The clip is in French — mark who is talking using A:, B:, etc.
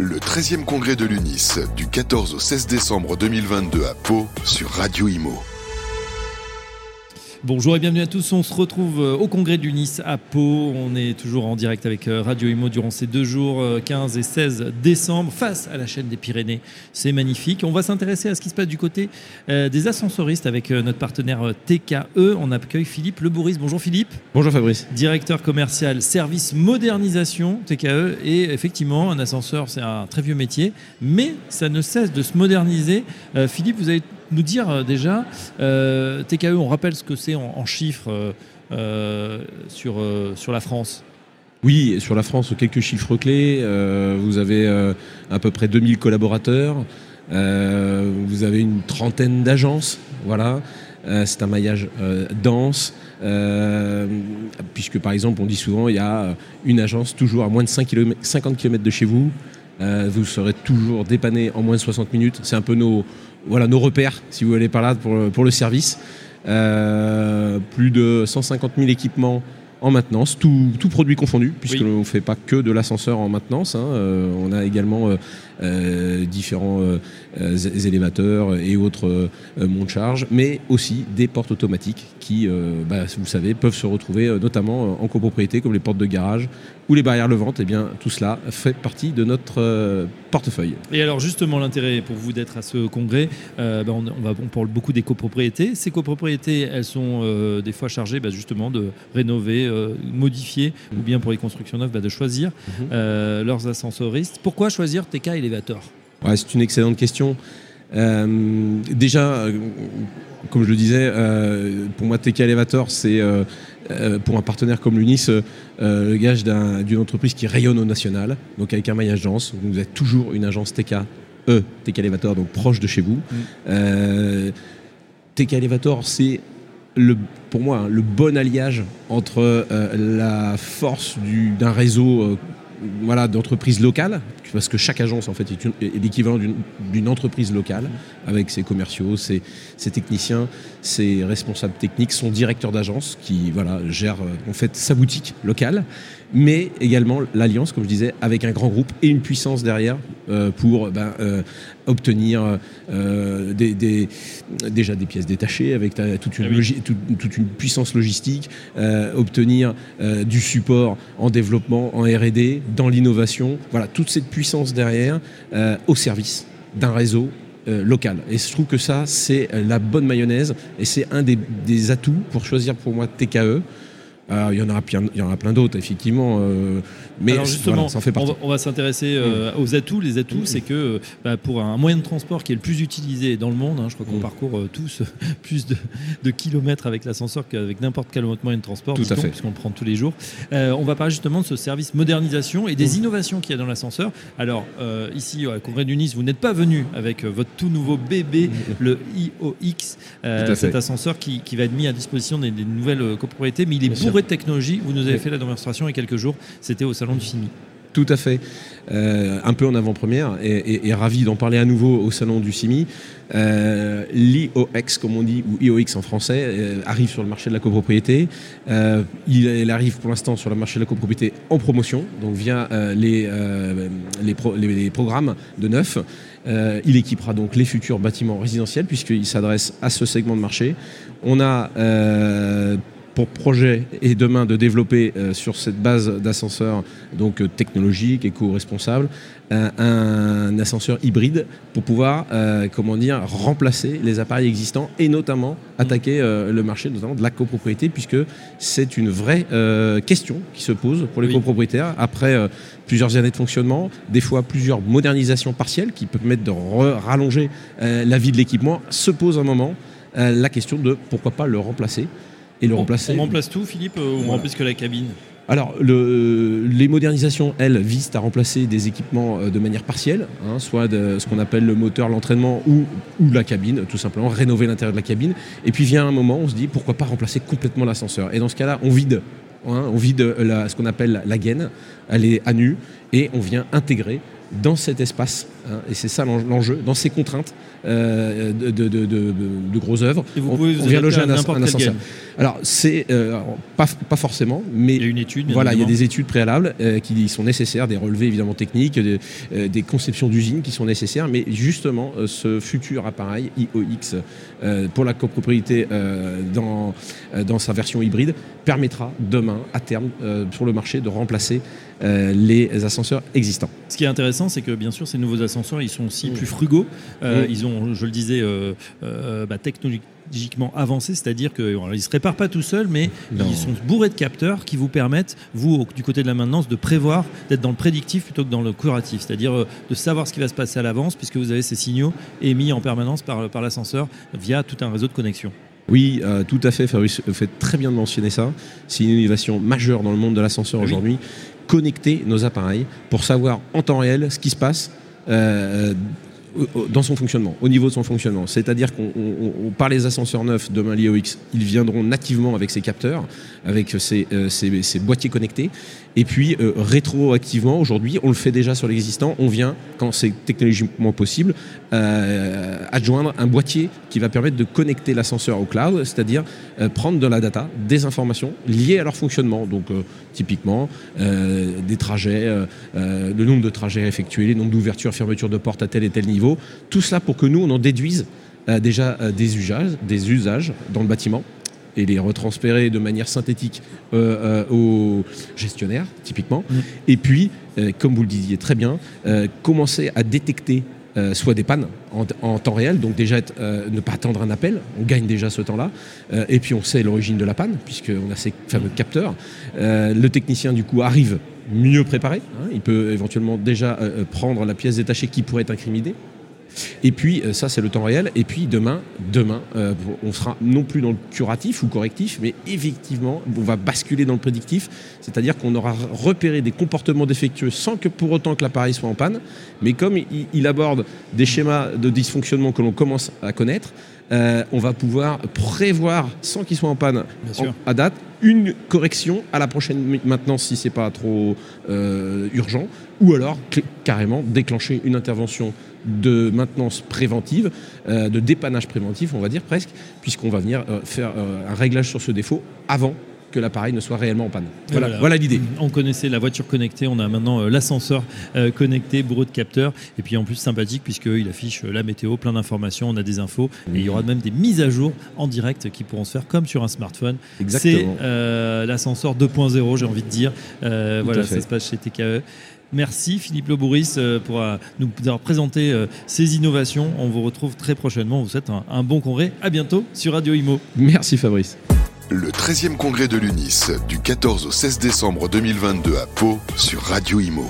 A: Le 13e congrès de l'UNIS du 14 au 16 décembre 2022 à Pau sur Radio Imo.
B: Bonjour et bienvenue à tous. On se retrouve euh, au congrès du Nice à Pau. On est toujours en direct avec euh, Radio Imo durant ces deux jours, 15 euh, et 16 décembre, face à la chaîne des Pyrénées. C'est magnifique. On va s'intéresser à ce qui se passe du côté des ascensoristes avec notre partenaire TKE. On accueille Philippe Lebouris. Bonjour Philippe.
C: Bonjour Fabrice.
B: Directeur commercial service modernisation TKE. Et effectivement, un ascenseur, c'est un très vieux métier, mais ça ne cesse de se moderniser. Philippe, vous avez nous dire euh, déjà, euh, TKE, on rappelle ce que c'est en, chiffres euh, sur, sur la France
C: oui, sur la France, quelques chiffres clés. vous avez à peu près 2000 collaborateurs. vous avez une trentaine d'agences. Voilà. c'est un maillage dense. puisque par exemple, on dit souvent, il y a une agence toujours à moins de 5 km, 50 km de chez vous. Vous serez toujours dépanné en moins de 60 minutes. C'est un peu nos, voilà, nos repères, si vous allez par là, pour, le service. Euh, plus de 150 000 équipements en maintenance, tout, produit confondu, puisque l'on ne fait pas que de l'ascenseur en maintenance. Hein. Euh, on a également euh, différents élévateurs et autres monts charge, mais aussi des portes automatiques qui, bah, vous savez, peuvent se retrouver notamment en copropriété, comme les portes de garage ou les barrières levantes, et eh bien tout cela fait partie de notre euh, portefeuille.
B: Et alors justement l'intérêt pour vous d'être à ce congrès, euh, ben, on, va, on parle beaucoup des copropriétés. Ces copropriétés, elles sont euh, des fois chargées ben, justement de rénover, modifier, ou bien pour les constructions neuves, ben, de choisir mhm. leurs ascensoristes. Pourquoi choisir TK Elevator?
C: Ouais, C'est une excellente question. déjà, comme je le disais, pour moi, TK Elevator, c'est euh, pour un partenaire comme l'UNIS, euh, le gage d'une entreprise qui rayonne au national, donc avec un maillage agence. Vous êtes toujours une agence TK, E, TK Elevator, donc proche de chez vous. Mm. Euh, TK Elevator, c'est pour moi hein, le bon alliage entre la force d'un réseau voilà, d'entreprises locales, parce que chaque agence en fait est, l'équivalent d'une entreprise locale, avec ses commerciaux, ses, techniciens, ses responsables techniques, son directeur d'agence qui voilà, gère en fait sa boutique locale mais également l'alliance, comme je disais, avec un grand groupe et une puissance derrière euh, pour ben, euh, obtenir euh, des, déjà des pièces détachées avec toute, une ah toute, une puissance logistique, obtenir du support en développement, en R&D, dans l'innovation. Voilà, toute cette puissance derrière au service d'un réseau local. Et je trouve que ça, c'est la bonne mayonnaise et c'est un des, des, atouts pour choisir pour moi TKE. Il y en aura, il y en plein d'autres, effectivement. Euh, mais
B: Alors justement, ça fait On va, s'intéresser euh, mm. aux atouts. Les atouts, mm. c'est que euh, bah, pour un moyen de transport qui est le plus utilisé dans le monde, hein, je crois qu'on mm. parcourt tous plus de, kilomètres avec l'ascenseur qu'avec n'importe quel autre moyen de transport,
C: Tout à fait.
B: puisqu'on le prend tous les jours. on va parler justement de ce service modernisation et des innovations qu'il y a dans l'ascenseur. Alors ici, au Congrès du Nice, vous n'êtes pas venu avec votre tout nouveau bébé, le IOX, cet ascenseur qui, va être mis à disposition des, nouvelles copropriétés, mais il est bourré de technologie. Vous nous avez fait la démonstration il y a quelques jours. C'était au salon du CIMI.
C: Tout à fait. Euh, un peu en avant-première et, ravi d'en parler à nouveau au salon du CIMI. Euh, L'IOX, comme on dit, ou IOX en français, euh, arrive sur le marché de la copropriété. Il, arrive pour l'instant sur le marché de la copropriété en promotion, donc via les, les, programmes de neuf. il équipera donc les futurs bâtiments résidentiels puisqu'il s'adresse à ce segment de marché. On a pour projet et demain de développer euh, sur cette base d'ascenseur donc euh, technologique, éco-responsable, un, ascenseur hybride pour pouvoir euh, comment dire remplacer les appareils existants et notamment attaquer le marché notamment de la copropriété puisque c'est une vraie question qui se pose pour les copropriétaires après plusieurs années de fonctionnement, des fois plusieurs modernisations partielles qui peuvent permettre de rallonger la vie de l'équipement, se pose un moment la question de pourquoi pas le remplacer et le remplacer.
B: On remplace tout, Philippe, ou on remplace que la cabine
C: alors, le, les modernisations, elles, visent à remplacer des équipements euh, de manière partielle, hein, soit de, ce qu'on appelle le moteur, l'entraînement ou, ou, la cabine, tout simplement, rénover l'intérieur de la cabine. Et puis vient un moment, on se dit pourquoi pas remplacer complètement l'ascenseur. Et dans ce cas-là, on vide, hein, on vide la, ce qu'on appelle la gaine, elle est à nu, et on vient intégrer dans cet espace. hein, et c'est ça l'en- l'enjeu, dans ces contraintes euh, de, de- de- de- de grosses œuvres.
B: Et vous
C: on,
B: pouvez vous
C: on vient loger un, un ascenseur. Alors, c'est euh, pas, pas forcément, mais
B: Il y a une étude.
C: voilà, il y a des études préalables euh, qui sont nécessaires, des relevés évidemment techniques, des, des conceptions d'usines qui sont nécessaires, mais justement, ce futur appareil IOX pour la copropriété dans, dans sa version hybride permettra demain, à terme, sur le marché, de remplacer euh, les ascenseurs existants.
B: Ce qui est intéressant, c'est que bien sûr, ces nouveaux ascenseurs, ils sont aussi plus frugaux. Euh,
C: Mm.
B: Ils ont, je le disais, euh, euh, bah, technologiquement avancés, c'est-à-dire qu'ils ne se réparent pas tout seuls, mais
C: Non.
B: ils sont bourrés de capteurs qui vous permettent, vous, au- du côté de la maintenance, de prévoir, d'être dans le prédictif plutôt que dans le curatif, c'est-à-dire de savoir ce qui va se passer à l'avance, puisque vous avez ces signaux émis en permanence par, par l'ascenseur via tout un réseau de connexion.
C: Oui, euh, tout à fait, Fabrice euh, fait très bien de mentionner ça. C'est une innovation majeure dans le monde de l'ascenseur
B: Oui.
C: aujourd'hui. Connecter nos appareils pour savoir en temps réel ce qui se passe euh, dans son fonctionnement, au niveau de son fonctionnement. C'est-à-dire qu'on on- on- par les ascenseurs neufs demain l'IOX, ils viendront nativement avec ces capteurs, avec ces, euh, ces boîtiers connectés. Et puis euh, rétroactivement, aujourd'hui, on le fait déjà sur l'existant, on vient, quand c'est technologiquement possible, euh, adjoindre un boîtier qui va permettre de connecter l'ascenseur au cloud, c'est-à-dire euh, prendre de la data, des informations liées à leur fonctionnement. Donc euh, typiquement euh, des trajets, euh, euh, le nombre de trajets effectués, les nombres d'ouvertures, fermetures de portes à tel et tel niveau. Tout cela pour que nous, on en déduise euh, déjà euh, des usages, des usages dans le bâtiment et les retransférer de manière synthétique euh, euh, aux gestionnaires, typiquement. Et puis, euh, comme vous le disiez très bien, commencer à détecter soit des pannes en, en temps réel, donc déjà être, ne pas attendre un appel, on gagne déjà ce temps-là, et puis on sait l'origine de la panne, puisqu'on a ces fameux capteurs. Le technicien, du coup, arrive mieux préparé, hein, il peut éventuellement déjà euh, euh, prendre la pièce détachée qui pourrait être incriminée, et puis, euh, ça, c'est le temps réel. Et puis, demain, demain euh, on sera non plus dans le curatif ou correctif, mais effectivement, on va basculer dans le prédictif. C'est-à-dire qu'on aura repéré des comportements défectueux sans que pour autant que l'appareil soit en panne. Mais comme il, il aborde des schémas de dysfonctionnement que l'on commence à connaître, euh, on va pouvoir prévoir, sans qu'il soit en panne en- à date, une correction à la prochaine maintenance si c'est pas trop euh, urgent, ou alors carrément déclencher une intervention de maintenance préventive, euh, de dépannage préventif, on va dire presque, puisqu'on va venir euh, faire euh, un réglage sur ce défaut avant que l'appareil ne soit réellement en panne. Voilà, voilà l'idée.
B: On connaissait la voiture connectée, on a maintenant euh, l'ascenseur euh, connecté, bourreau de capteurs, et puis en plus sympathique puisqu'il affiche euh, la météo, plein d'informations, on a des infos, et il y aura même des mises à jour en direct qui pourront se faire comme sur un smartphone. C'est
C: Exactement.
B: l'ascenseur 2.0, j'ai envie de dire. Voilà, ça se passe chez TKE. Merci Philippe Lebouris euh, pour euh, nous avoir présenté euh, ces innovations. On vous retrouve très prochainement. On vous souhaite un, un bon congrès. À bientôt sur Radio Imo.
C: Merci Fabrice.
A: Le 13e congrès de l'UNIS du 14 au 16 décembre 2022 à Pau sur Radio Imo.